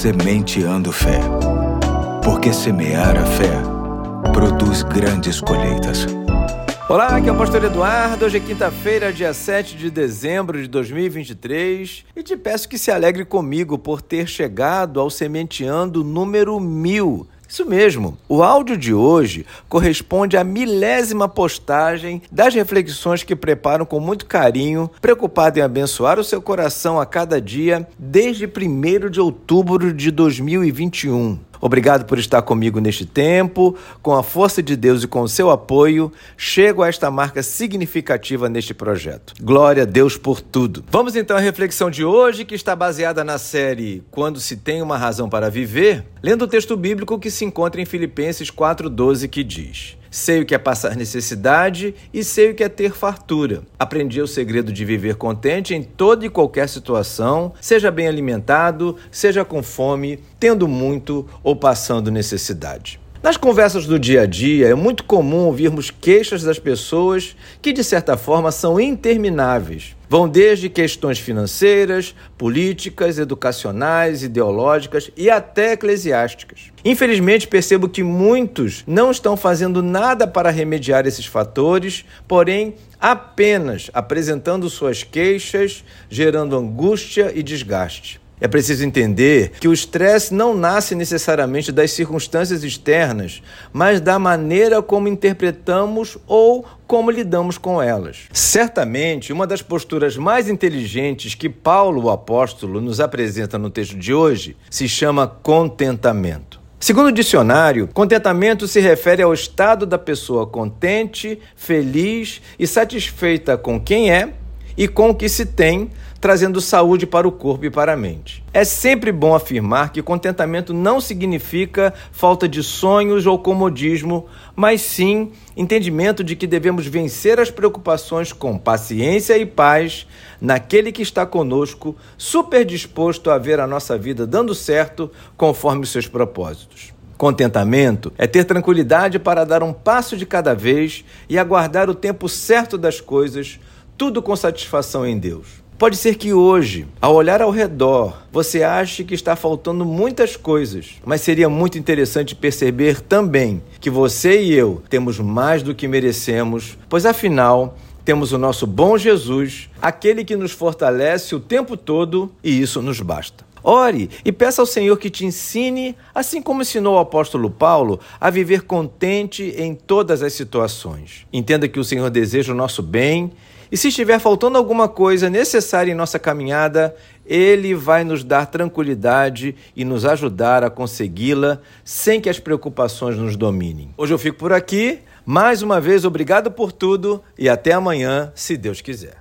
Sementeando Fé. Porque semear a fé produz grandes colheitas. Olá, aqui é o Pastor Eduardo. Hoje é quinta-feira, dia 7 de dezembro de 2023 e te peço que se alegre comigo por ter chegado ao Sementeando número mil. Isso mesmo, o áudio de hoje corresponde à milésima postagem das reflexões que preparam com muito carinho, preocupado em abençoar o seu coração a cada dia, desde 1 de outubro de 2021. Obrigado por estar comigo neste tempo. Com a força de Deus e com o seu apoio, chego a esta marca significativa neste projeto. Glória a Deus por tudo. Vamos então à reflexão de hoje, que está baseada na série Quando se tem uma razão para viver, lendo o texto bíblico que se encontra em Filipenses 4:12 que diz: Sei o que é passar necessidade e sei o que é ter fartura. Aprendi o segredo de viver contente em toda e qualquer situação, seja bem alimentado, seja com fome, tendo muito ou passando necessidade. Nas conversas do dia a dia, é muito comum ouvirmos queixas das pessoas que, de certa forma, são intermináveis. Vão desde questões financeiras, políticas, educacionais, ideológicas e até eclesiásticas. Infelizmente, percebo que muitos não estão fazendo nada para remediar esses fatores, porém apenas apresentando suas queixas, gerando angústia e desgaste. É preciso entender que o estresse não nasce necessariamente das circunstâncias externas, mas da maneira como interpretamos ou como lidamos com elas. Certamente, uma das posturas mais inteligentes que Paulo, o apóstolo, nos apresenta no texto de hoje se chama contentamento. Segundo o dicionário, contentamento se refere ao estado da pessoa contente, feliz e satisfeita com quem é e com o que se tem, trazendo saúde para o corpo e para a mente. É sempre bom afirmar que contentamento não significa falta de sonhos ou comodismo, mas sim entendimento de que devemos vencer as preocupações com paciência e paz naquele que está conosco, super disposto a ver a nossa vida dando certo conforme os seus propósitos. Contentamento é ter tranquilidade para dar um passo de cada vez e aguardar o tempo certo das coisas, tudo com satisfação em Deus. Pode ser que hoje, ao olhar ao redor, você ache que está faltando muitas coisas, mas seria muito interessante perceber também que você e eu temos mais do que merecemos, pois afinal temos o nosso bom Jesus, aquele que nos fortalece o tempo todo e isso nos basta. Ore e peça ao Senhor que te ensine, assim como ensinou o apóstolo Paulo, a viver contente em todas as situações. Entenda que o Senhor deseja o nosso bem e se estiver faltando alguma coisa necessária em nossa caminhada, Ele vai nos dar tranquilidade e nos ajudar a consegui-la sem que as preocupações nos dominem. Hoje eu fico por aqui. Mais uma vez, obrigado por tudo e até amanhã, se Deus quiser.